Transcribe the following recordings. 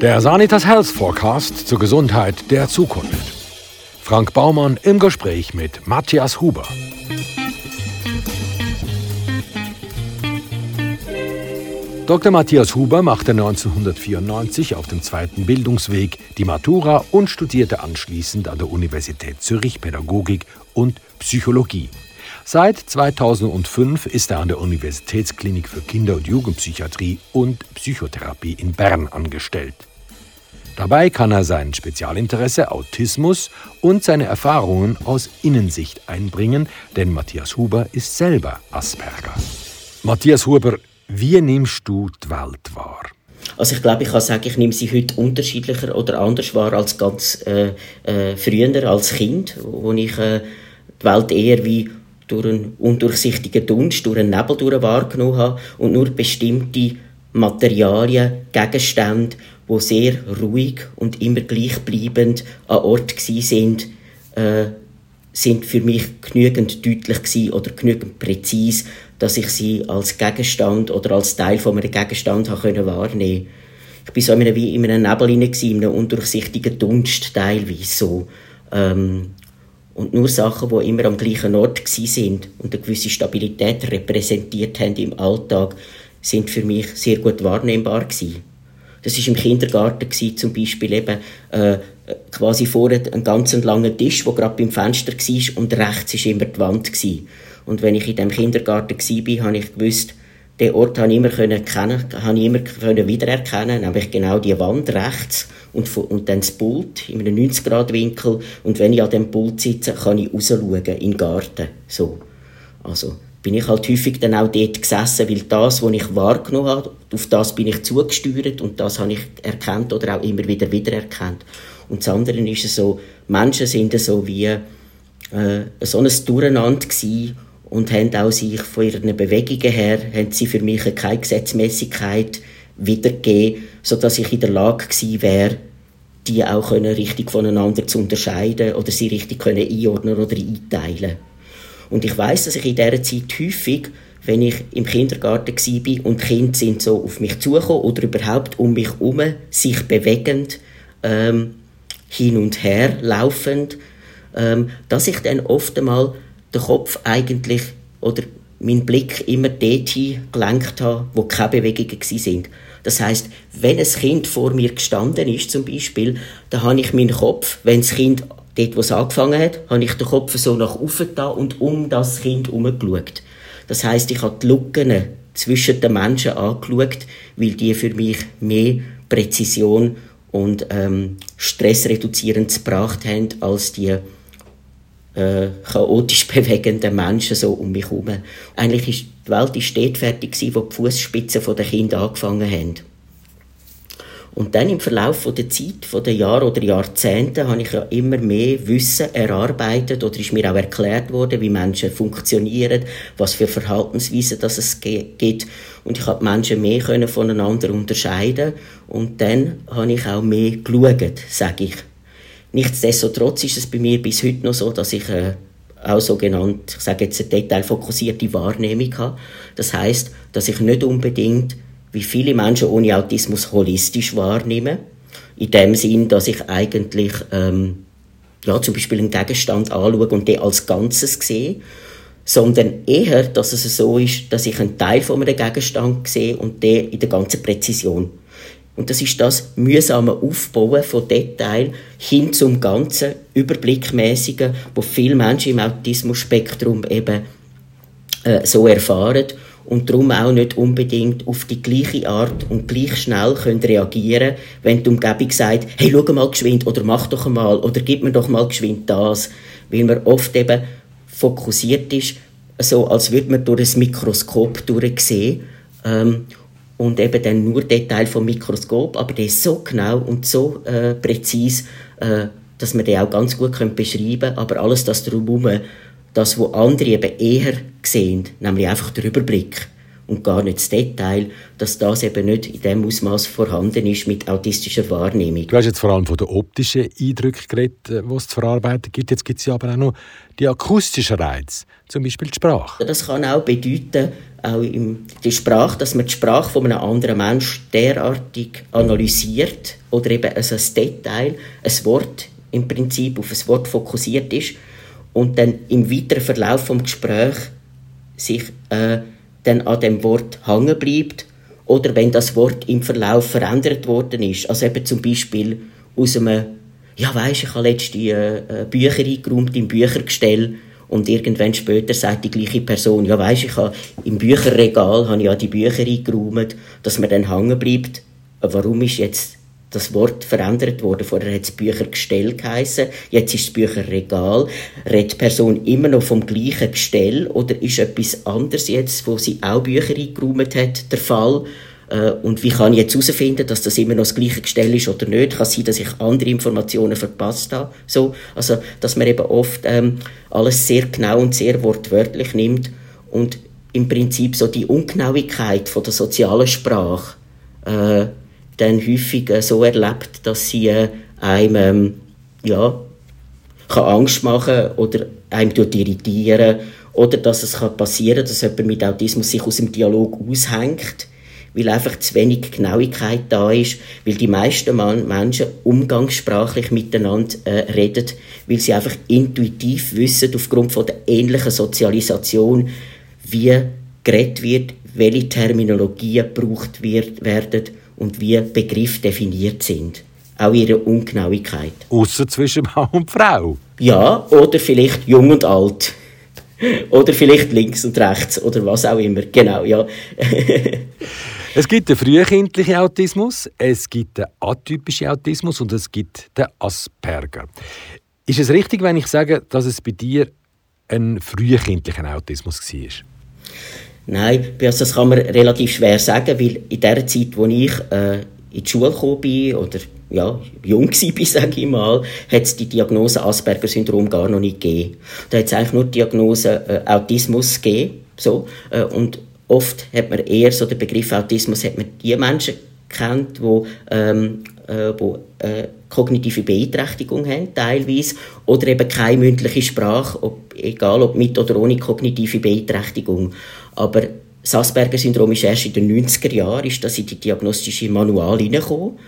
Der Sanitas Health Forecast zur Gesundheit der Zukunft. Frank Baumann im Gespräch mit Matthias Huber. Dr. Matthias Huber machte 1994 auf dem zweiten Bildungsweg die Matura und studierte anschließend an der Universität Zürich Pädagogik und Psychologie. Seit 2005 ist er an der Universitätsklinik für Kinder- und Jugendpsychiatrie und Psychotherapie in Bern angestellt. Dabei kann er sein Spezialinteresse Autismus und seine Erfahrungen aus Innensicht einbringen, denn Matthias Huber ist selber Asperger. Matthias Huber, wie nimmst du die Welt wahr? Also ich glaube, ich kann sagen, ich nehme sie heute unterschiedlicher oder anders wahr als ganz äh, äh, früher, als Kind, wo ich äh, die Welt eher wie durch einen undurchsichtigen Dunst, durch einen Nebel durch wahrgenommen habe und nur bestimmte Materialien, Gegenstände, die sehr ruhig und immer gleichbleibend an Ort sind, äh, sind für mich genügend deutlich oder genügend präzise, dass ich sie als Gegenstand oder als Teil von einem Gegenstand habe können wahrnehmen. Ich bin so wie in einem Nebel hinein, in einem undurchsichtigen Dunst teilweise so. Ähm, und nur Sachen, die immer am gleichen Ort sind und eine gewisse Stabilität repräsentiert haben im Alltag, sind für mich sehr gut wahrnehmbar gewesen. Das ist im Kindergarten gewesen, zum Beispiel eben äh, quasi vorne ein ganz langer Tisch, der gerade beim Fenster war und rechts ist immer die Wand gewesen. Und wenn ich in dem Kindergarten war, habe ich gewusst, den Ort habe ich immer können kennen, habe ich immer können wiedererkennen, nämlich genau die Wand rechts und, und dann das Pult in einem 90-Grad-Winkel. Und wenn ich an dem Pult sitze, kann ich rausschauen in den Garten. So. Also, bin ich halt häufig dann auch dort gesessen, weil das, was ich wahrgenommen habe, auf das bin ich zugesteuert und das habe ich erkannt oder auch immer wieder wiedererkannt. Und das andere ist so, Menschen sind so wie äh, so ein Durcheinander gewesen und haben auch sich von ihren Bewegungen her, haben sie für mich keine Gesetzmäßigkeit wiedergegeben, sodass ich in der Lage gewesen wäre, die auch können richtig voneinander zu unterscheiden oder sie richtig können einordnen oder einteilen. Und ich weiß, dass ich in dieser Zeit häufig, wenn ich im Kindergarten war und die Kinder sind so auf mich zugekommen oder überhaupt um mich herum, sich bewegend, ähm, hin und her laufend, ähm, dass ich dann oft einmal den Kopf eigentlich oder meinen Blick immer dorthin gelenkt habe, wo keine Bewegungen sind. Das heißt, wenn ein Kind vor mir gestanden ist, zum Beispiel, dann habe ich meinen Kopf, wenn das Kind dort, wo es angefangen hat, habe ich den Kopf so nach oben da und um das Kind herumgeschaut. Das heißt, ich habe die Lücken zwischen den Menschen angeschaut, weil die für mich mehr Präzision und ähm, stressreduzierend gebracht haben als die äh, chaotisch bewegenden Menschen so um mich herum. Eigentlich ist die Welt ist dort fertig gewesen, die Fußspitzen der Kinder angefangen haben. Und dann im Verlauf der Zeit, von den Jahren oder Jahrzehnten, habe ich ja immer mehr Wissen erarbeitet oder ist mir auch erklärt worden, wie Menschen funktionieren, was für Verhaltensweisen das es gibt. Und ich habe Menschen mehr können voneinander unterscheiden und dann habe ich auch mehr geschaut, sage ich. Nichtsdestotrotz ist es bei mir bis heute noch so, dass ich äh, auch sogenannt, ich sage jetzt eine detailfokussierte Wahrnehmung habe. Das heißt, dass ich nicht unbedingt wie viele Menschen ohne Autismus holistisch wahrnehme. In dem Sinn, dass ich eigentlich ähm, ja, zum Beispiel einen Gegenstand anschaue und den als Ganzes sehe, sondern eher, dass es so ist, dass ich einen Teil von einem Gegenstand sehe und den in der ganzen Präzision. Und das ist das mühsame Aufbauen von Details hin zum ganzen Überblickmäßigen, wo viele Menschen im Autismus-Spektrum eben äh, so erfahren und darum auch nicht unbedingt auf die gleiche Art und gleich schnell können reagieren wenn die Umgebung sagt, hey, schau mal geschwind oder mach doch mal oder gib mir doch mal geschwind das. Weil man oft eben fokussiert ist, so als würde man durch ein Mikroskop durchsehen ähm, und eben dann nur Detail vom Mikroskop, aber der ist so genau und so äh, präzise, äh, dass man den auch ganz gut beschreiben können, aber alles das drumherum das, was andere eben eher sehen, nämlich einfach der Überblick und gar nicht das Detail, dass das eben nicht in dem Ausmaß vorhanden ist mit autistischer Wahrnehmung. Du hast jetzt vor allem von den optischen Eindrücken geredet, äh, die es zu verarbeiten gibt. Jetzt gibt es ja aber auch noch die akustischen Reize, zum Beispiel die Sprache. Das kann auch bedeuten, auch in der Sprache, dass man die Sprache von einem anderen Menschen derartig analysiert oder eben also ein Detail, ein Wort im Prinzip auf ein Wort fokussiert ist und dann im weiteren Verlauf vom Gespräch sich äh, dann an dem Wort hängen bleibt oder wenn das Wort im Verlauf verändert worden ist. Also eben zum Beispiel aus einem, ja weisst, ich habe letzte äh, Bücher eingeräumt im Büchergestell und irgendwann später sagt die gleiche Person, ja weisst, ich habe im Bücherregal habe ich ja die Bücher eingeräumt, dass man dann hängen bleibt. Warum ist jetzt das Wort verändert worden. Vorher hat es Büchergestell geheißen, jetzt ist es Bücherregal. Redet die Person immer noch vom gleichen Gestell oder ist etwas anderes jetzt, wo sie auch Bücher eingeräumt hat, der Fall? Äh, und wie kann ich jetzt herausfinden, dass das immer noch das gleiche Gestell ist oder nicht? Kann sein, dass ich andere Informationen verpasst habe. So, also, dass man eben oft ähm, alles sehr genau und sehr wortwörtlich nimmt und im Prinzip so die Ungenauigkeit von der sozialen Sprache äh, dann häufig äh, so erlebt, dass sie äh, einem ähm, ja, kann Angst machen oder einem irritieren oder dass es kann passieren dass jemand mit Autismus sich aus dem Dialog aushängt, weil einfach zu wenig Genauigkeit da ist, weil die meisten Menschen umgangssprachlich miteinander äh, reden, weil sie einfach intuitiv wissen, aufgrund von der ähnlichen Sozialisation, wie geredet wird, welche Terminologien gebraucht wird, werden und wie Begriffe definiert sind. Auch ihre Ungenauigkeit. Außer zwischen Mann und Frau. Ja, oder vielleicht jung und alt. oder vielleicht links und rechts oder was auch immer. Genau, ja. es gibt den frühkindlichen Autismus, es gibt den atypischen Autismus und es gibt den Asperger. Ist es richtig, wenn ich sage, dass es bei dir ein frühkindlicher Autismus war? Nein, das kann man relativ schwer sagen, weil in der Zeit, wo ich äh, in die Schule gekommen bin oder ja, jung war, sage ich mal, hat es die Diagnose Asperger-Syndrom gar noch nicht gegeben. Da hat es eigentlich nur die Diagnose äh, Autismus gegeben. So, äh, und oft hat man eher so den Begriff Autismus, hat man die Menschen kennt, wo, ähm, äh, wo äh, kognitive Beeinträchtigung haben, teilweise, oder eben keine mündliche Sprache, ob, egal ob mit oder ohne kognitive Beeinträchtigung. Aber das Asperger-Syndrom ist erst in den 90er Jahren ist das in die diagnostische Manual hineingekommen.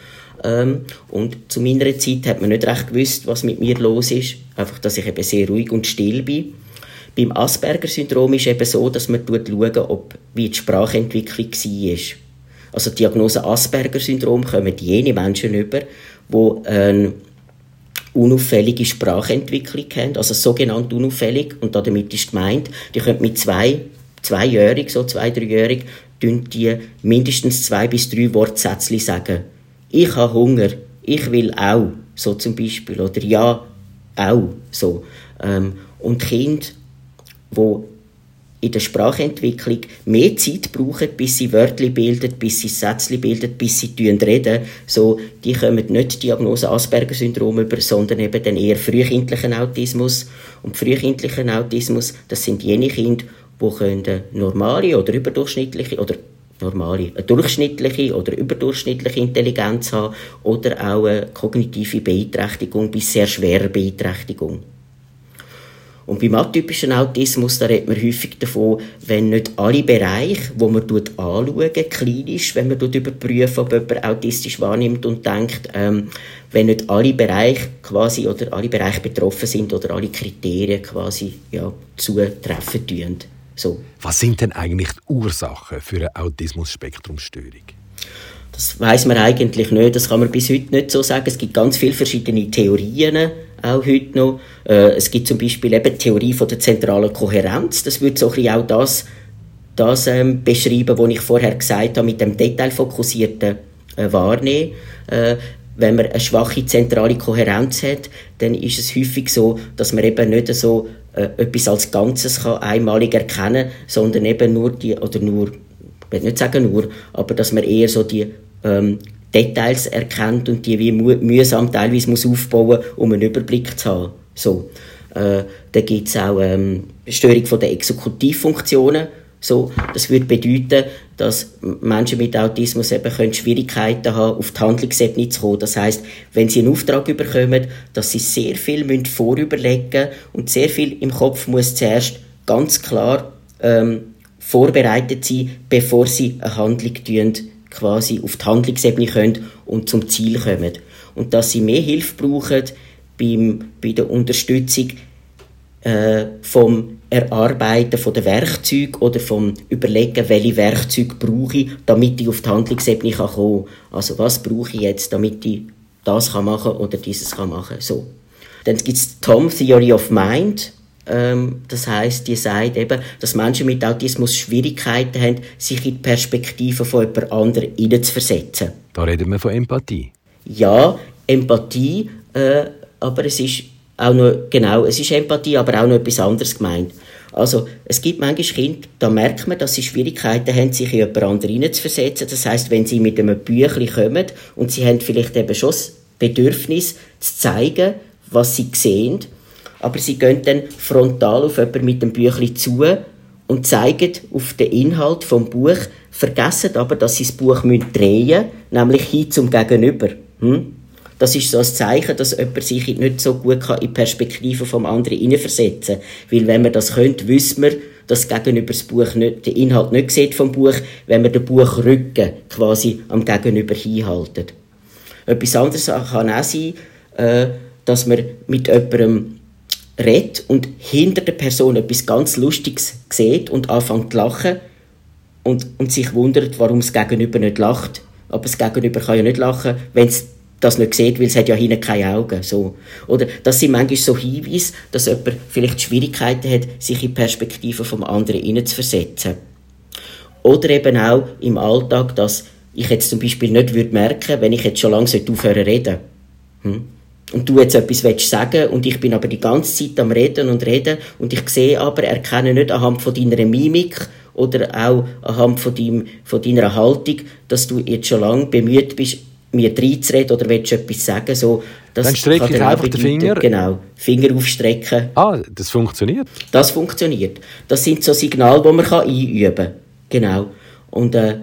Ähm, und zu meiner Zeit hat man nicht recht gewusst, was mit mir los ist. Einfach, dass ich eben sehr ruhig und still bin. Beim Asperger-Syndrom ist eben so, dass man schaut, ob, wie die Sprachentwicklung war. Also die Diagnose Asperger-Syndrom kommen jene Menschen über, die eine unauffällige Sprachentwicklung haben, also sogenannt unauffällig, und damit ist gemeint, die können mit zwei zweijährig, so zwei, dreijährig, die mindestens zwei bis drei Wortsätze sagen. Ich habe Hunger, ich will auch, so zum Beispiel, oder ja, auch, so. Ähm, und Kinder, die in der Sprachentwicklung mehr Zeit brauchen, bis sie Wörter bilden, bis sie Sätze bilden, bis sie reden, so, die kommen nicht die Diagnose Asperger-Syndrom über, sondern eben den eher frühkindlichen Autismus. Und frühkindlichen Autismus, das sind jene Kinder, die können normale oder überdurchschnittliche oder normale, eine durchschnittliche oder überdurchschnittliche Intelligenz haben oder auch eine kognitive Beeinträchtigung bis sehr schwere Beeinträchtigung. Und beim atypischen Autismus, da redet man häufig davon, wenn nicht alle Bereiche, wo man anschauen, klinisch, wenn man überprüft, ob jemand autistisch wahrnimmt und denkt, ähm, wenn nicht alle Bereiche quasi oder alle Bereiche betroffen sind oder alle Kriterien quasi ja, zutreffen tun. So. Was sind denn eigentlich die Ursachen für eine Autismus-Spektrum-Störung? Das weiß man eigentlich nicht. Das kann man bis heute nicht so sagen. Es gibt ganz viele verschiedene Theorien auch heute noch. Äh, es gibt zum Beispiel eben die Theorie von der zentralen Kohärenz. Das würde so ein bisschen auch das, das ähm, beschreiben, was ich vorher gesagt habe, mit dem detailfokussierten äh, Wahrnehmen. Äh, wenn man eine schwache zentrale Kohärenz hat, dann ist es häufig so, dass man eben nicht so äh, etwas als Ganzes kann einmalig erkennen sondern eben nur die, oder nur, ich will nicht sagen nur, aber dass man eher so die ähm, Details erkennt und die wie mühsam teilweise muss aufbauen um einen Überblick zu haben. So. Äh, da gibt es auch ähm, Störung von der Exekutivfunktionen, so, das würde bedeuten, dass Menschen mit Autismus eben können Schwierigkeiten haben, auf die Handlungsebene zu kommen. Das heißt, wenn sie einen Auftrag bekommen, dass sie sehr viel müssen vorüberlegen und sehr viel im Kopf muss zuerst ganz klar ähm, vorbereitet sein, bevor sie eine Handlung quasi auf die Handlungsebene können und zum Ziel kommen. Und dass sie mehr Hilfe brauchen beim, bei der Unterstützung äh, vom Erarbeiten der Werkzeuge oder vom Überlegen, welche Werkzeuge brauche ich, damit ich auf die Handlungsebene kann kommen kann. Also was brauche ich jetzt, damit ich das kann machen oder dieses kann machen. So. Dann gibt es Tom Theory of Mind. Ähm, das heißt, die sagt eben, dass Menschen mit Autismus Schwierigkeiten haben, sich in die Perspektive von jemand anderem hineinzuversetzen. Da reden wir von Empathie. Ja, Empathie, äh, aber es ist auch noch, genau, es ist Empathie, aber auch noch etwas anderes gemeint. Also, es gibt manchmal Kinder, da merkt man, dass sie Schwierigkeiten haben, sich in jemand anderen hineinzuversetzen. Das heißt, wenn sie mit einem Büchlein kommen und sie haben vielleicht eben schon das Bedürfnis zu zeigen, was sie sehen, aber sie gehen dann frontal auf jemanden mit dem Büchlein zu und zeigen auf den Inhalt vom Buch, vergessen aber, dass sie das Buch drehen müssen, nämlich hin zum Gegenüber. Hm? Das ist so ein Zeichen, dass jemand sich nicht so gut in die Perspektive vom anderen hineinversetzen kann. Weil wenn man das könnte, wissen wir, dass Gegenüber das Buch nicht, den Inhalt nicht sieht vom Buch, wenn man den Buchrücken quasi am Gegenüber hinhaltet. Etwas anderes kann auch sein, äh, dass man mit jemandem redet und hinter der Person etwas ganz Lustiges sieht und anfängt zu lachen und, und sich wundert, warum das Gegenüber nicht lacht. Aber das Gegenüber kann ja nicht lachen, wenn es das nicht sieht, weil es hat ja hinten keine Augen. So. Oder das sind manchmal so Hinweise, dass jemand vielleicht Schwierigkeiten hat, sich in die Perspektive vom anderen hineinzuversetzen. Oder eben auch im Alltag, dass ich jetzt zum Beispiel nicht würde wenn ich jetzt schon lange aufhören reden hm? Und du jetzt etwas willst sagen und ich bin aber die ganze Zeit am Reden und Reden und ich sehe aber, erkenne nicht anhand von deiner Mimik oder auch anhand von, deinem, von deiner Haltung, dass du jetzt schon lange bemüht bist, mir reinzureden oder willst etwas sagen, so, das dann strecke ich einfach bedeuten, den Finger. Genau, Finger aufstrecken. Ah, das funktioniert? Das funktioniert. Das sind so Signale, die man einüben kann. Genau. Und äh,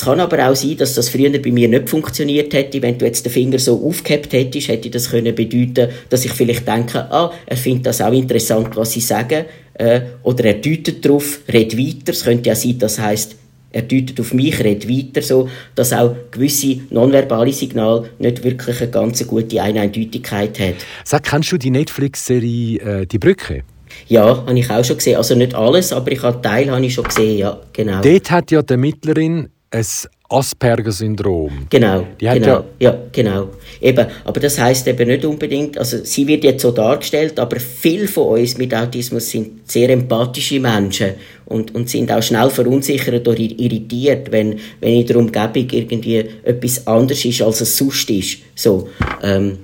kann aber auch sein, dass das früher bei mir nicht funktioniert hätte. Wenn du jetzt den Finger so aufgehabt hättest, hätte das können bedeuten, dass ich vielleicht denke, ah, er findet das auch interessant, was sie sagen. Äh, oder er deutet darauf, redet weiter. Es könnte ja sein, das heißt er deutet auf mich, redet weiter, so, dass auch gewisse nonverbale Signale nicht wirklich eine ganz gute Eindeutigkeit haben. Sag, kennst du die Netflix-Serie äh, «Die Brücke»? Ja, habe ich auch schon gesehen. Also nicht alles, aber ich habe Teil habe ich schon gesehen, ja, genau. Dort hat ja die Ermittlerin ein Asperger-Syndrom. Genau, genau, ja, genau. Eben, aber das heißt eben nicht unbedingt, also sie wird jetzt so dargestellt, aber viele von uns mit Autismus sind sehr empathische Menschen und, und sind auch schnell verunsichert oder irritiert, wenn, wenn in der Umgebung irgendwie etwas anderes ist, als es sonst ist. So, ähm,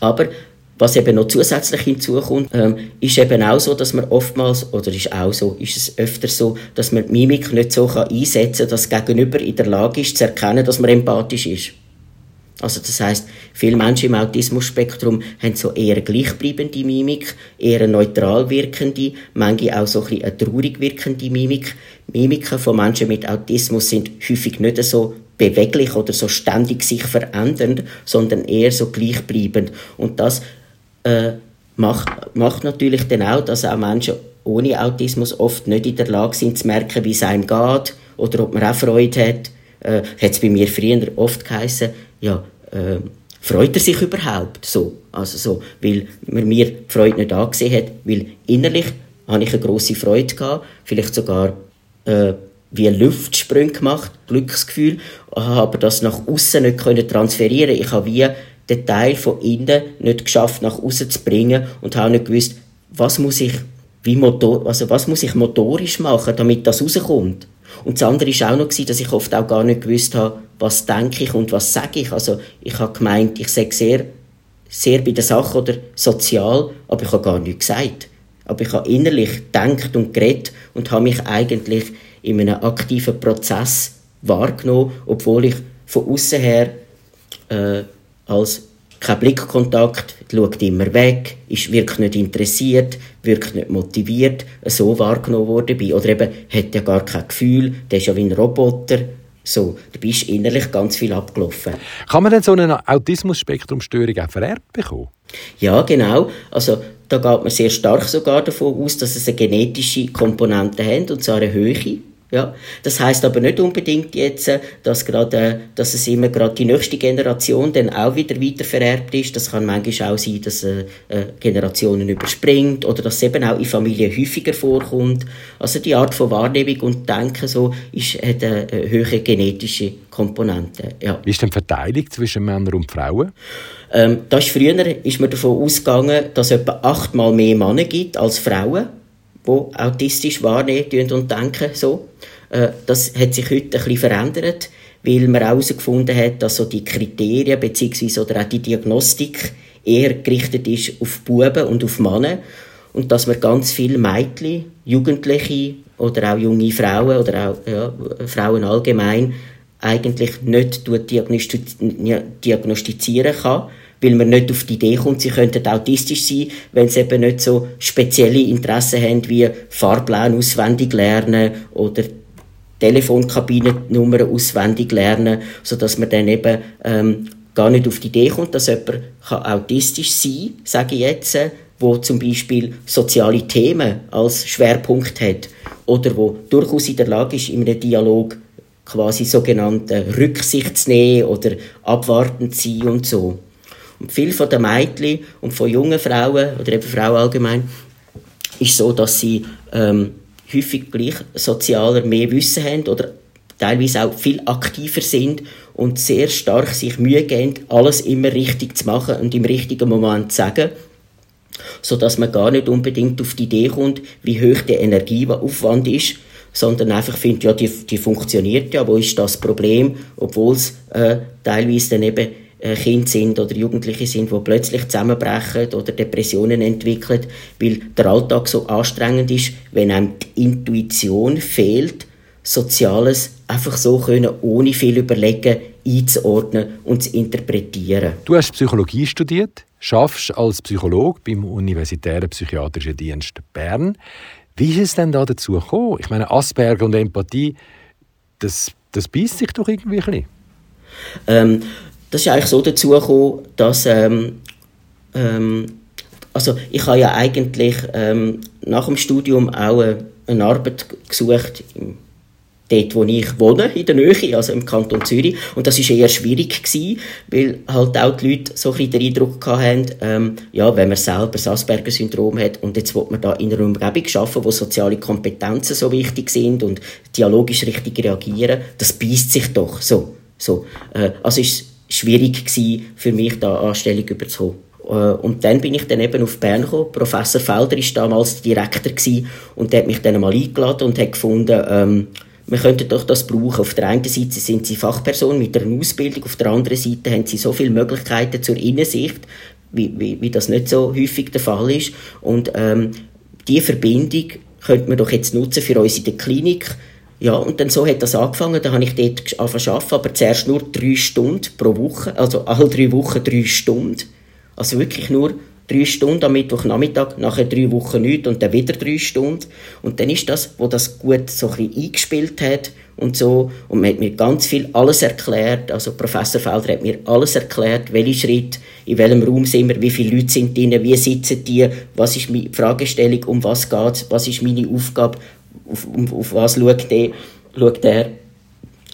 aber was eben noch zusätzlich hinzukommt, ähm, ist eben auch so, dass man oftmals, oder ist auch so, ist es öfter so, dass man die Mimik nicht so kann einsetzen kann, dass Gegenüber in der Lage ist, zu erkennen, dass man empathisch ist. Also das heißt, viele Menschen im Autismus-Spektrum haben so eher gleichbleibende Mimik, eher neutral wirkende, manche auch so ein bisschen eine traurig wirkende Mimik. Mimiken von Menschen mit Autismus sind häufig nicht so beweglich oder so ständig sich verändernd, sondern eher so gleichbleibend. Und das äh, macht, macht natürlich dann auch, dass auch Menschen ohne Autismus oft nicht in der Lage sind zu merken, wie es einem geht oder ob man auch Freude hat. Äh, hat es bei mir früher oft geheißen, ja, äh, freut er sich überhaupt so? Also so, weil man mir die Freude nicht angesehen hat, weil innerlich habe ich eine grosse Freude gehabt, vielleicht sogar äh, wie Luftsprünge gemacht, Glücksgefühl, aber das nach außen nicht können transferieren. Ich habe wie den Teil von innen nicht geschafft, nach außen zu bringen und habe nicht gewusst, was muss ich, wie Motor, also was muss ich motorisch machen, damit das rauskommt. Und das andere war auch noch, dass ich oft auch gar nicht gewusst habe, was denke ich und was sage ich. Also ich habe gemeint, ich sage sehr, sehr bei der Sache oder sozial, aber ich habe gar nichts gesagt. Aber ich habe innerlich gedacht und geredet und habe mich eigentlich in einem aktiven Prozess wahrgenommen, obwohl ich von außen her äh, als kein Blickkontakt, schaut immer weg, ist wirklich nicht interessiert, wirkt nicht motiviert, so wahrgenommen worden bin. Oder eben, hat ja gar kein Gefühl, der ist ja wie ein Roboter. So, du bist innerlich ganz viel abgelaufen. Kann man denn so eine Autismus-Spektrum-Störung auch vererbt bekommen? Ja, genau. Also da geht man sehr stark sogar davon aus, dass es eine genetische Komponente hat, und zwar eine Höhe. Ja, das heißt aber nicht unbedingt jetzt, dass gerade, dass es immer gerade die nächste Generation dann auch wieder weitervererbt ist. Das kann manchmal auch sein, dass äh, Generationen überspringt oder dass es eben auch in Familien häufiger vorkommt. Also die Art von Wahrnehmung und Denken so ist, hat eine, höhere genetische Komponente. Ja. Wie ist denn die Verteilung zwischen Männern und Frauen? Ähm, da ist früher ist man davon ausgegangen, dass es etwa achtmal mehr Männer gibt als Frauen die autistisch wahrnehmen und denken. So. Äh, das hat sich heute ein bisschen verändert, weil man herausgefunden hat, dass so die Kriterien bzw. oder auch die Diagnostik eher gerichtet ist auf Buben und auf Männer und dass man ganz viele Mädchen, Jugendliche oder auch junge Frauen oder auch ja, Frauen allgemein eigentlich nicht diagnostizieren kann, weil man nicht auf die Idee kommt, sie könnten autistisch sein, wenn sie eben nicht so spezielle Interessen haben wie Fahrplan auswendig lernen oder Telefonkabinennummern auswendig lernen, sodass man dann eben ähm, gar nicht auf die Idee kommt, dass jemand kann autistisch sein sage ich jetzt, wo zum Beispiel soziale Themen als Schwerpunkt hat oder wo durchaus in der Lage ist, in einem Dialog quasi sogenannte Rücksicht zu nehmen oder abwartend zu sein und so. Und viele von den Mädchen und von jungen Frauen oder eben Frauen allgemein ist so, dass sie ähm, häufig gleich sozialer mehr Wissen haben oder teilweise auch viel aktiver sind und sehr stark sich Mühe geben, alles immer richtig zu machen und im richtigen Moment zu sagen, so dass man gar nicht unbedingt auf die Idee kommt, wie hoch der Energieaufwand ist, sondern einfach findet, ja, die, die funktioniert ja, wo ist das Problem, obwohl es äh, teilweise dann eben Kinder sind oder Jugendliche sind, die plötzlich zusammenbrechen oder Depressionen entwickeln, weil der Alltag so anstrengend ist, wenn einem die Intuition fehlt, Soziales einfach so können, ohne viel überlegen, einzuordnen und zu interpretieren. Du hast Psychologie studiert, schaffst als Psychologe beim Universitären Psychiatrischen Dienst Bern. Wie ist es denn da dazu gekommen? Ich meine, Asperger und Empathie, das, das beißt sich doch irgendwie ein bisschen. Ähm, das ist eigentlich so dazu gekommen, dass ähm, ähm, also ich habe ja eigentlich ähm, nach dem Studium auch eine, eine Arbeit gesucht dort, wo ich wohne, in der Nähe, also im Kanton Zürich. Und das war eher schwierig gewesen, weil halt auch die Leute so ein den Eindruck hatten, ähm, ja, wenn man selber das Asperger-Syndrom hat und jetzt will man da in einer Umgebung arbeiten, wo soziale Kompetenzen so wichtig sind und dialogisch richtig reagieren, das beißt sich doch so. so. Äh, also ist schwierig gewesen, für mich da Anstellung überzukommen. Äh, und dann bin ich dann eben auf Bern gekommen. Professor Felder war damals Direktor gewesen und der hat mich dann mal eingeladen und hat gefunden, ähm, wir könnten doch das brauchen. Auf der einen Seite sind sie Fachpersonen mit einer Ausbildung, auf der anderen Seite haben sie so viele Möglichkeiten zur Innensicht, wie, wie, wie das nicht so häufig der Fall ist. Und ähm, diese Verbindung könnte man doch jetzt nutzen für uns in der Klinik ja, und dann so hat das angefangen. Da habe ich dort angefangen aber zuerst nur drei Stunden pro Woche. Also alle drei Wochen drei Stunden. Also wirklich nur drei Stunden am Mittwochnachmittag, nachher drei Wochen nicht und dann wieder drei Stunden. Und dann ist das, wo das gut so ein bisschen eingespielt hat und so. Und man hat mir ganz viel alles erklärt. Also Professor Felder hat mir alles erklärt, welche Schritte, in welchem Raum sind wir, wie viele Leute sind drin, wie sitzen die, was ist die Fragestellung, um was geht was ist meine Aufgabe, auf, auf was schaut der, schaut der.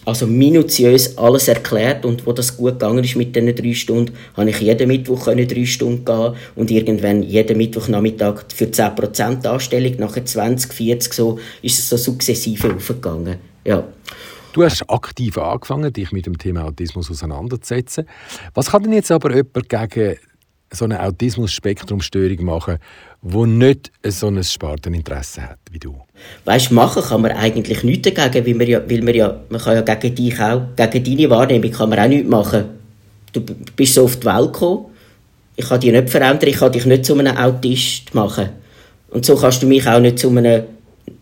Also minutiös alles erklärt und wo das gut gegangen ist mit diesen drei Stunden, habe ich jeden Mittwoch können drei Stunden gehen und irgendwann jeden Mittwochnachmittag für 10% Anstellung, nachher 20, 40 so, ist es so sukzessive aufgegangen. Ja. Du hast aktiv angefangen, dich mit dem Thema Autismus auseinanderzusetzen. Was kann denn jetzt aber jemand gegen so eine Autismus-Spektrum-Störung machen, wo nicht so ein Sparteninteresse hat wie du? Weißt, machen kann man eigentlich nichts dagegen, weil man ja, weil man ja, man kann ja gegen dich auch, gegen deine Wahrnehmung kann man auch nichts machen. Du bist so auf die Welt gekommen, ich kann dich nicht verändern, ich kann dich nicht zu einem Autist machen. Und so kannst du mich auch nicht zu einem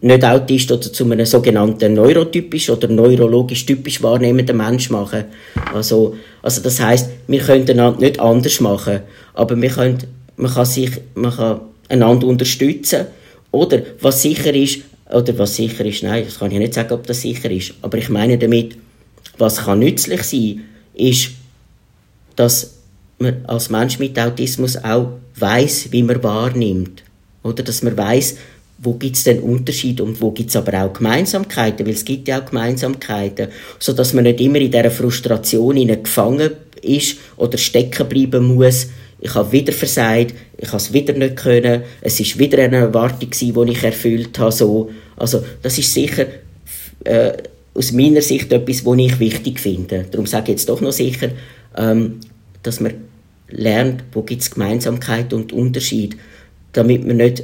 nicht Autist oder zu einem sogenannten neurotypisch oder neurologisch typisch wahrnehmenden Mensch machen. Also, also das heißt, wir können einander nicht anders machen, aber wir können, man kann sich, man kann einander unterstützen. Oder was sicher ist, oder was sicher ist, nein, das kann ich nicht sagen, ob das sicher ist, aber ich meine damit, was kann nützlich sein, ist, dass man als Mensch mit Autismus auch weiß, wie man wahrnimmt. Oder dass man weiß, wo gibt es denn Unterschied und wo gibt es aber auch Gemeinsamkeiten, weil es gibt ja auch Gemeinsamkeiten, so dass man nicht immer in dieser Frustration gefangen ist oder stecken bleiben muss. Ich habe wieder versagt, ich habe es wieder nicht können, es ist wieder eine Erwartung die ich erfüllt habe. So. Also das ist sicher äh, aus meiner Sicht etwas, was ich wichtig finde. Darum sage ich jetzt doch noch sicher, ähm, dass man lernt, wo gibt es Gemeinsamkeit und Unterschied, damit man nicht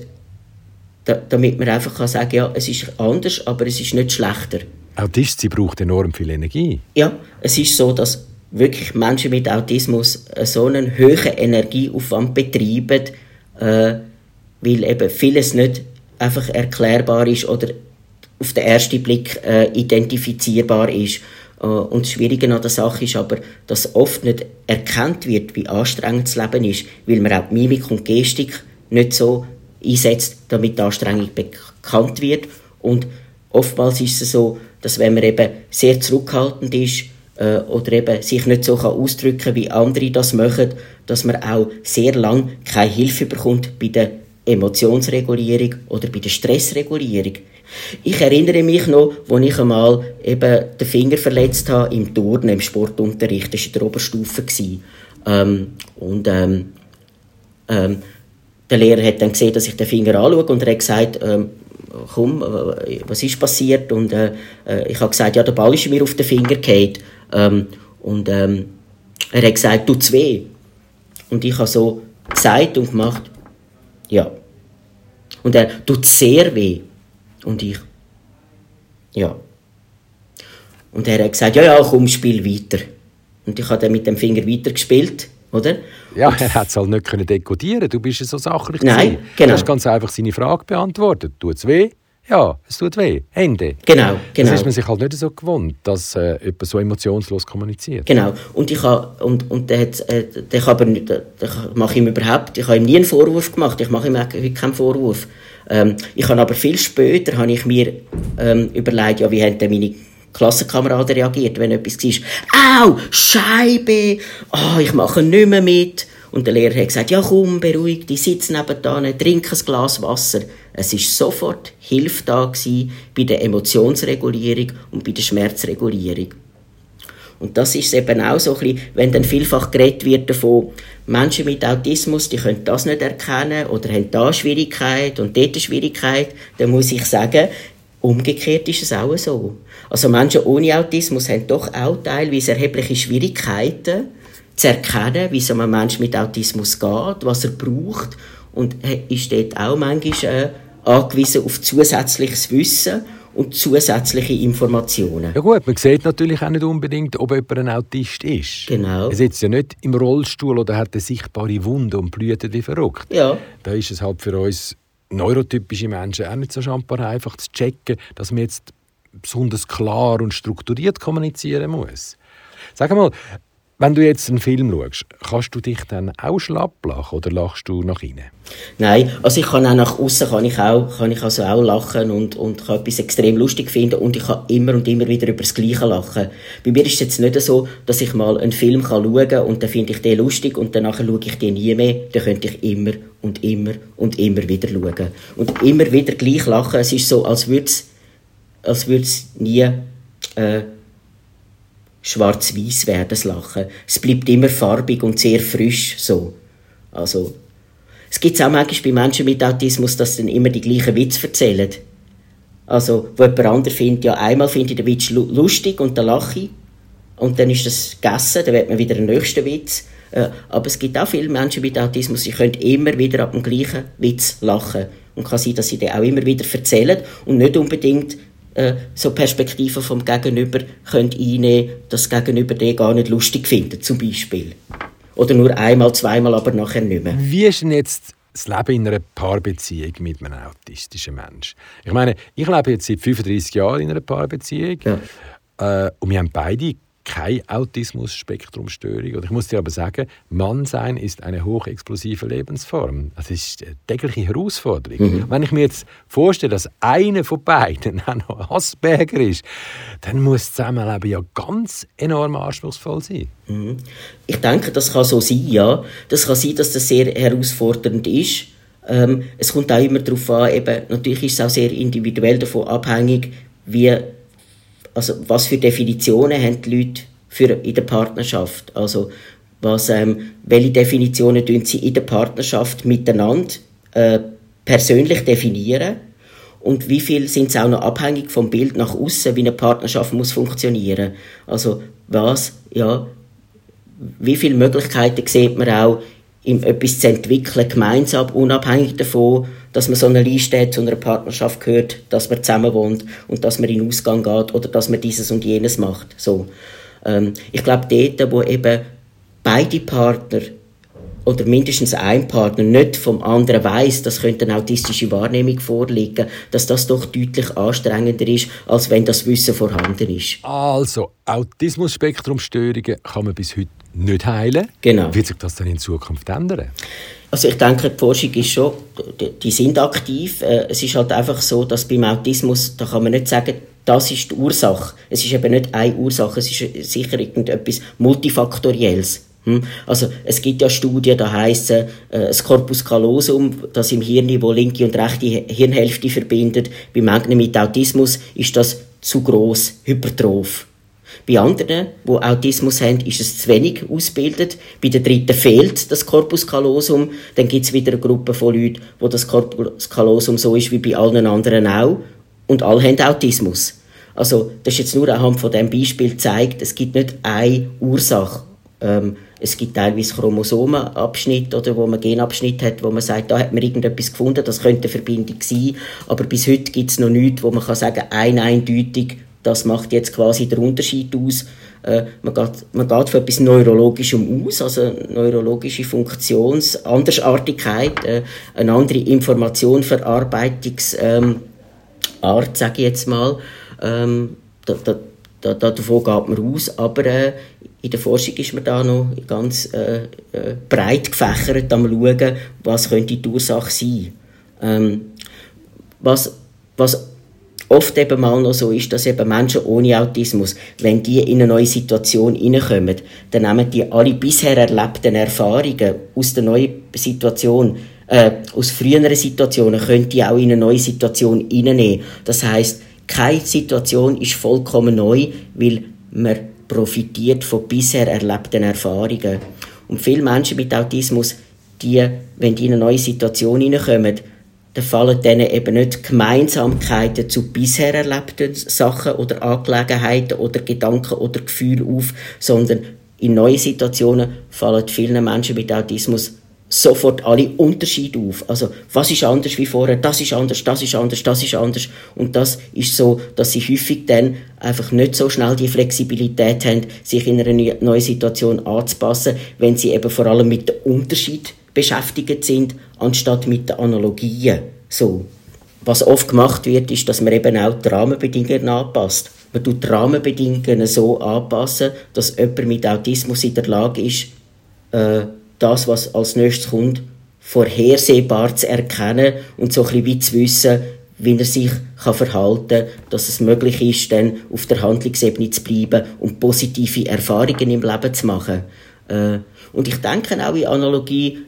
da, damit man einfach kann sagen ja, es ist anders, aber es ist nicht schlechter. Autismus braucht enorm viel Energie. Ja, es ist so, dass wirklich Menschen mit Autismus so einen hohen Energieaufwand betreiben, äh, weil eben vieles nicht einfach erklärbar ist oder auf den ersten Blick äh, identifizierbar ist. Äh, und das Schwierige an der Sache ist aber, dass oft nicht erkannt wird, wie anstrengend das Leben ist, weil man auch Mimik und Gestik nicht so einsetzt, damit die Anstrengung bekannt wird. Und oftmals ist es so, dass wenn man eben sehr zurückhaltend ist äh, oder eben sich nicht so kann ausdrücken wie andere das machen, dass man auch sehr lang keine Hilfe bekommt bei der Emotionsregulierung oder bei der Stressregulierung. Ich erinnere mich noch, als ich einmal eben den Finger verletzt habe im Turnen, im Sportunterricht, das war in der Oberstufe. Ähm, und ähm, ähm, der Lehrer hat dann gesehen, dass ich den Finger anschaue und er hat gesagt, ähm, komm, äh, was ist passiert? Und äh, äh, ich habe gesagt, ja, der Ball ist mir auf den Finger gefallen. Ähm, und ähm, er hat gesagt, tut's weh. Und ich habe so gesagt und gemacht, ja. Und er tut sehr weh. Und ich, ja. Und er hat gesagt, ja, ja, komm, spiel weiter. Und ich habe dann mit dem Finger weitergespielt oder? Ja, er hat es halt nicht können dekodieren. Du bist ja so sachlich. Nein, gewesen. genau. Du hast ganz einfach seine Frage beantwortet. Tut es weh? Ja, es tut weh. Ende. Genau, genau. Das ist man sich halt nicht so gewohnt, dass äh, jemand so emotionslos kommuniziert. Genau. Und ich habe, und, und der hat, äh, der aber nicht, der mache ihm überhaupt, ich habe ihm nie einen Vorwurf gemacht. Ich mache ihm heute keinen Vorwurf. Ähm, ich habe aber viel später, habe ich mir ähm, überlegt, ja, wie haben denn meine Klassenkameraden reagiert, wenn etwas war. Au, Scheibe, oh, ich mache nicht mehr mit. Und der Lehrer hat gesagt, ja komm, beruhig dich, sitz nebenan, trink ein Glas Wasser. Es war sofort Hilfe da bei der Emotionsregulierung und bei der Schmerzregulierung. Und das ist eben auch so ein bisschen, wenn dann vielfach geredet wird davon, Menschen mit Autismus, die können das nicht erkennen oder haben da Schwierigkeit und dort eine Schwierigkeit, dann muss ich sagen, Umgekehrt ist es auch so. Also Menschen ohne Autismus haben doch auch teilweise erhebliche Schwierigkeiten zu erkennen, wie es einem Menschen mit Autismus geht, was er braucht und ist dort auch manchmal äh, angewiesen auf zusätzliches Wissen und zusätzliche Informationen. Ja gut, man sieht natürlich auch nicht unbedingt, ob jemand ein Autist ist. Genau. Er sitzt ja nicht im Rollstuhl oder hat eine sichtbare Wunde und blüht wie verrückt. Ja. Da ist es halt für uns neurotypische Menschen auch nicht so schambar einfach zu checken, dass man jetzt besonders klar und strukturiert kommunizieren muss. Sag mal, wenn du jetzt einen Film schaust, kannst du dich dann auch schlapp lachen oder lachst du nach innen? Nein, also ich kann auch nach außen kann ich auch, kann ich also auch lachen und, und kann etwas extrem lustig finden und ich kann immer und immer wieder über das Gleiche lachen. Bei mir ist es jetzt nicht so, dass ich mal einen Film kann schauen kann und dann finde ich den lustig und danach schaue ich den nie mehr. Dann könnte ich immer und immer und immer wieder schauen. Und immer wieder gleich lachen. Es ist so, als würde es als nie äh, schwarz-weiß werden, das Lachen. Es bleibt immer farbig und sehr frisch so. Also, es gibt auch manchmal bei Menschen mit Autismus, dass dann immer die gleichen Witze erzählen. Also, wo jemand anderes findet, ja, einmal finde ich den Witz lustig und dann lache ich. Und dann ist das gegessen, dann wird man wieder den nächsten Witz. Äh, aber es gibt auch viele Menschen mit Autismus, die können immer wieder ab dem gleichen Witz lachen. Und kann sein, dass sie den auch immer wieder erzählen und nicht unbedingt äh, so Perspektiven vom Gegenüber können einnehmen dass das Gegenüber den gar nicht lustig findet, zum Beispiel. Oder nur einmal, zweimal, aber nachher nicht mehr. Wie ist denn jetzt das Leben in einer Paarbeziehung mit einem autistischen Menschen? Ich meine, ich lebe jetzt seit 35 Jahren in einer Paarbeziehung ja. äh, und wir haben beide keine Autismus-Spektrumstörung. ich muss dir aber sagen, Mannsein ist eine hochexplosive Lebensform. Das ist eine tägliche Herausforderung. Mhm. Wenn ich mir jetzt vorstelle, dass einer von beiden auch noch Asperger ist, dann muss das Zusammenleben ja ganz enorm anspruchsvoll sein. Mhm. Ich denke, das kann so sein, ja. Das kann sein, dass das sehr herausfordernd ist. Ähm, es kommt auch immer darauf an, eben, natürlich ist es auch sehr individuell davon abhängig, wie also was für Definitionen haben die Leute für in der Partnerschaft? Also was, ähm, welche Definitionen tun sie in der Partnerschaft miteinander äh, persönlich definieren? Und wie viel sind sie auch noch abhängig vom Bild nach außen, wie eine Partnerschaft muss funktionieren? Also was, ja, wie viele Möglichkeiten sieht man auch, um etwas zu entwickeln, gemeinsam, unabhängig davon, dass man so eine Liste hat, zu einer Partnerschaft gehört, dass man zusammen wohnt und dass man in den Ausgang geht oder dass man dieses und jenes macht. So. Ähm, ich glaube, dort, wo eben beide Partner oder mindestens ein Partner nicht vom anderen weiß, dass könnte eine autistische Wahrnehmung vorliegen, dass das doch deutlich anstrengender ist, als wenn das Wissen vorhanden ist. Also, Autismus-Spektrumstörungen kann man bis heute nicht heilen. Genau. Wird sich das dann in Zukunft ändern? Also ich denke, die Forschung ist schon, die sind aktiv. Äh, es ist halt einfach so, dass beim Autismus, da kann man nicht sagen, das ist die Ursache. Es ist eben nicht eine Ursache, es ist sicher irgendetwas Multifaktorielles. Hm? Also es gibt ja Studien, da heißt äh, das Corpus callosum, das im Hirn, wo linke und rechte Hirnhälfte verbindet, bei Menschen mit Autismus ist das zu groß, hypertroph. Bei anderen, die Autismus haben, ist es zu wenig ausgebildet. Bei den dritten fehlt das Corpus callosum. Dann gibt es wieder eine Gruppe von Leuten, wo das Corpus callosum so ist wie bei allen anderen auch. Und alle haben Autismus. Also, das ist jetzt nur anhand von diesem Beispiel gezeigt, es gibt nicht eine Ursache. Ähm, es gibt teilweise Chromosomenabschnitte oder wo man Genabschnitt hat, wo man sagt, da hat man irgendetwas gefunden, das könnte eine Verbindung sein. Aber bis heute gibt es noch nichts, wo man kann sagen, ein eindeutig, das macht jetzt quasi den Unterschied aus. Äh, man, geht, man geht von etwas Neurologischem aus, also neurologische Funktionsandersartigkeit, äh, eine andere Informationverarbeitungsart, ähm, sage ich jetzt mal. Ähm, da, da, da, davon geht man aus, aber äh, in der Forschung ist man da noch ganz äh, äh, breit gefächert am schauen, was könnte die Ursache sein. Ähm, was, was oft eben mal noch so ist, dass eben Menschen ohne Autismus, wenn die in eine neue Situation hineinkommen, dann nehmen die alle bisher erlebten Erfahrungen aus der neuen Situation, äh, aus früheren Situationen, können die auch in eine neue Situation hineinnehmen. Das heißt, keine Situation ist vollkommen neu, weil man profitiert von bisher erlebten Erfahrungen. Und viele Menschen mit Autismus, die, wenn die in eine neue Situation hineinkommen, dann fallen denen eben nicht Gemeinsamkeiten zu bisher erlebten Sachen oder Angelegenheiten oder Gedanken oder Gefühlen auf, sondern in neuen Situationen fallen vielen Menschen mit Autismus sofort alle Unterschiede auf. Also, was ist anders wie vorher? Das ist anders, das ist anders, das ist anders. Und das ist so, dass sie häufig dann einfach nicht so schnell die Flexibilität haben, sich in einer neuen Situation anzupassen, wenn sie eben vor allem mit dem Unterschied beschäftigt sind, anstatt mit den Analogien. So. Was oft gemacht wird, ist, dass man eben auch die Rahmenbedingungen anpasst. Man tut die Rahmenbedingungen so anpassen, dass jemand mit Autismus in der Lage ist, äh, das, was als nächstes kommt, vorhersehbar zu erkennen und so ein bisschen zu wissen, wie er sich kann verhalten kann, dass es möglich ist, dann auf der Handlungsebene zu bleiben und positive Erfahrungen im Leben zu machen. Äh, und ich denke auch in Analogie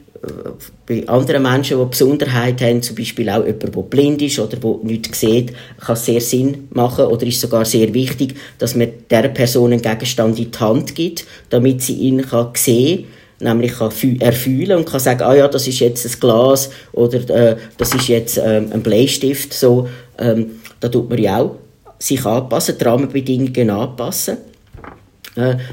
bei anderen Menschen, die Besonderheit haben, zum Beispiel auch jemand, der blind ist oder der nichts sieht, kann sehr Sinn machen oder ist sogar sehr wichtig, dass man dieser Person einen Gegenstand in die Hand gibt, damit sie ihn kann sehen nämlich kann erfühlen und kann sagen, ah ja, das ist jetzt ein Glas oder äh, das ist jetzt ähm, ein Bleistift, so, ähm, da tut man ja auch sich anpassen, die Rahmenbedingungen anpassen.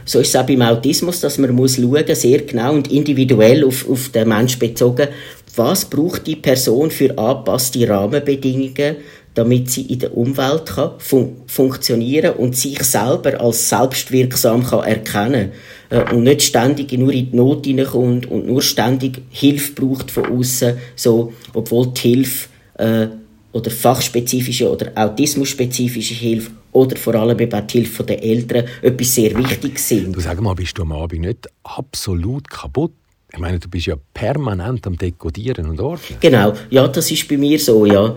So ist es auch beim Autismus, dass man muss schauen, sehr genau und individuell auf, auf den Mensch bezogen, was braucht die Person für angepasste Rahmenbedingungen, damit sie in der Umwelt kann fun funktionieren und sich selber als selbstwirksam kann erkennen. Äh, und nicht ständig nur in die Not hineinkommt und nur ständig Hilfe braucht von außen, so, obwohl die Hilfe äh, oder fachspezifische oder autismusspezifische Hilfe oder vor allem eben die Hilfe der Eltern etwas sehr Wichtiges sind. Du sag mal, bist du am Abend nicht absolut kaputt? Ich meine, du bist ja permanent am Dekodieren und Ordnen. Genau, ja, das ist bei mir so, ja.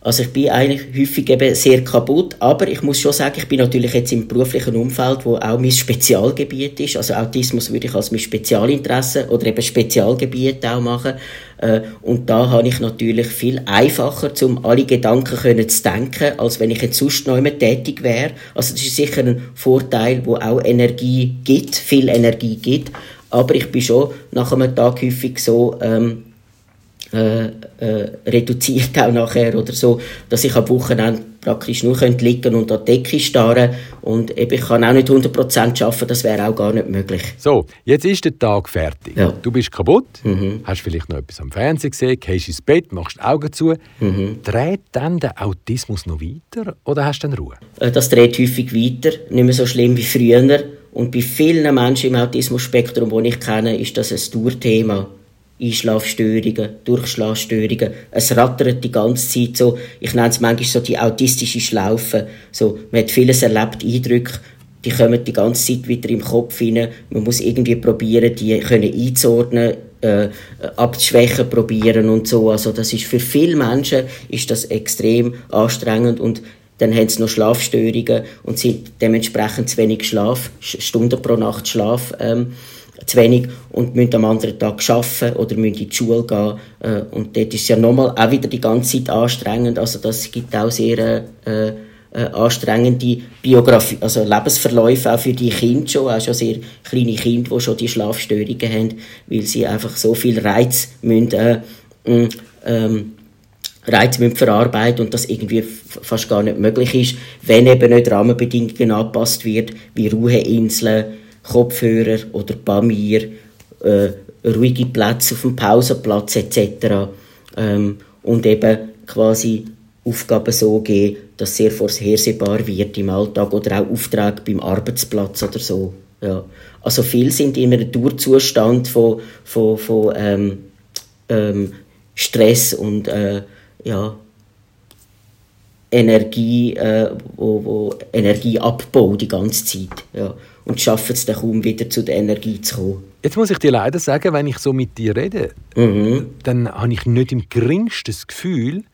Also ich bin eigentlich häufig eben sehr kaputt, aber ich muss schon sagen, ich bin natürlich jetzt im beruflichen Umfeld, wo auch mein Spezialgebiet ist. Also Autismus würde ich als mein Spezialinteresse oder eben Spezialgebiet auch machen. Äh, und da habe ich natürlich viel einfacher, um alle Gedanken können zu denken, als wenn ich jetzt sonst noch immer tätig wäre. Also das ist sicher ein Vorteil, wo auch Energie gibt, viel Energie gibt. Aber ich bin schon nach einem Tag häufig so, ähm, äh, äh, reduziert auch nachher oder so, dass ich am Wochenende praktisch nur könnte liegen und an die Decke starren und eben, ich kann auch nicht 100% arbeiten, das wäre auch gar nicht möglich. So, jetzt ist der Tag fertig. Ja. Du bist kaputt, mhm. hast vielleicht noch etwas am Fernsehen gesehen, gehst ins Bett, machst die Augen zu. Mhm. Dreht dann der Autismus noch weiter oder hast du dann Ruhe? Äh, das dreht häufig weiter, nicht mehr so schlimm wie früher. Und bei vielen Menschen im Autismus-Spektrum, die ich kenne, ist das ein Dauerthema. Einschlafstörungen, Durchschlafstörungen. Es rattert die ganze Zeit so. Ich nenne es manchmal so die autistische Schlaufe. So, man hat vieles erlebt, Eindrücke, die kommen die ganze Zeit wieder im Kopf rein. Man muss irgendwie probieren, die können einzuordnen, äh, abzuschwächen probieren und so. Also das ist für viele Menschen ist das extrem anstrengend und dann haben sie noch Schlafstörungen und sind dementsprechend zu wenig Schlaf, Stunden pro Nacht Schlaf ähm, zu wenig und müssen am anderen Tag arbeiten oder müssen in die Schule gehen. Äh, und dort ist es ja nochmal auch wieder die ganze Zeit anstrengend. Also das gibt auch sehr äh, äh, anstrengende Biografie, also Lebensverläufe auch für die Kinder schon, auch schon sehr kleine Kinder, die schon die Schlafstörungen haben, weil sie einfach so viel Reiz müssen, äh, ähm, Reize müssen verarbeiten und das irgendwie fast gar nicht möglich ist, wenn eben nicht Rahmenbedingungen angepasst wird, wie Ruheinseln, Kopfhörer oder Pamir, äh, ruhige Plätze auf dem Pausenplatz etc. Ähm, und eben quasi Aufgaben so geben, dass sehr vorhersehbar wird im Alltag oder auch Aufträge beim Arbeitsplatz oder so. Ja. Also viele sind in einem Durchzustand von, von, von ähm, ähm, Stress und äh, ja, Energie, äh, wo, wo Energieabbau die ganze Zeit. Ja und schaffen es dann kaum wieder zu der Energie zu kommen. Jetzt muss ich dir leider sagen, wenn ich so mit dir rede, mhm. dann habe ich nicht im geringsten das Gefühl,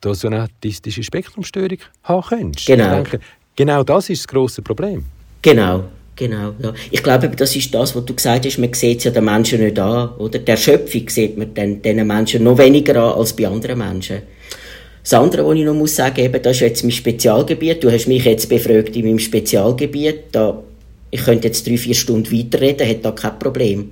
dass du eine autistische Spektrumstörung haben könntest. Genau. Denke, genau das ist das grosse Problem. Genau. Genau, ja. Ich glaube, das ist das, was du gesagt hast, man sieht es ja den Menschen nicht an, oder? Der Schöpfung sieht man den, den Menschen noch weniger an als bei anderen Menschen. Das andere, was ich noch muss sagen, eben, das ist jetzt mein Spezialgebiet. Du hast mich jetzt befragt in meinem Spezialgebiet. Da ich könnte jetzt drei, vier Stunden weiterreden, hätte da kein Problem.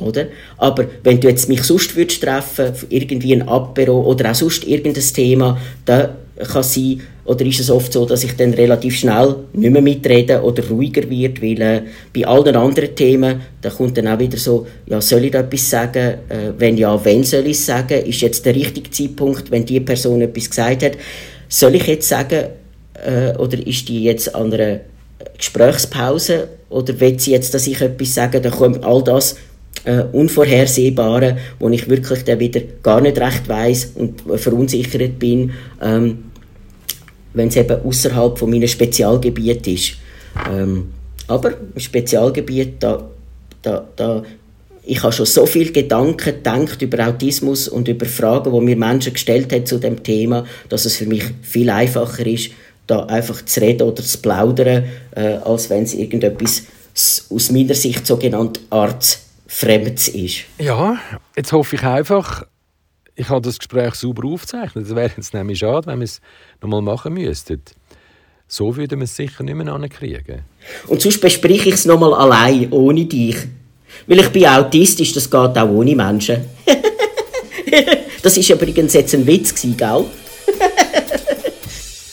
Oder? Aber wenn du jetzt mich sonst würdest treffen, irgendwie ein Apero oder auch sonst irgendein Thema, dann kann sein, oder ist es oft so, dass ich dann relativ schnell nicht mehr mitrede oder ruhiger wird, weil äh, bei allen anderen Themen, da kommt dann auch wieder so, ja, soll ich da etwas sagen? Äh, wenn ja, wenn soll ich es sagen? Ist jetzt der richtige Zeitpunkt, wenn die Person etwas gesagt hat? Soll ich jetzt sagen, äh, oder ist die jetzt an einer Gesprächspause oder will sie jetzt, dass ich etwas sage, dann kommt all das äh, Unvorhersehbare, wo ich wirklich dann wieder gar nicht recht weiß und verunsichert bin, ähm, wenn es eben außerhalb von meinem Spezialgebiet ist. Ähm, aber im Spezialgebiet, da, da, da, ich habe schon so viele Gedanken gedacht über Autismus und über Fragen, die mir Menschen gestellt haben zu dem Thema, dass es für mich viel einfacher ist, da einfach zu reden oder zu plaudern, äh, als wenn es irgendetwas aus meiner Sicht sogenannt artfremds ist. Ja, jetzt hoffe ich einfach, ich habe das Gespräch sauber aufgezeichnet. Es wäre jetzt nämlich schade, wenn wir es nochmal machen müssten. So würden wir es sicher nicht mehr ankriegen. Und sonst bespreche ich es nochmal allein, ohne dich. Weil ich bin autistisch, das geht auch ohne Menschen. das war übrigens jetzt ein Witz, gell?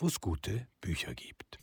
wo es gute Bücher gibt.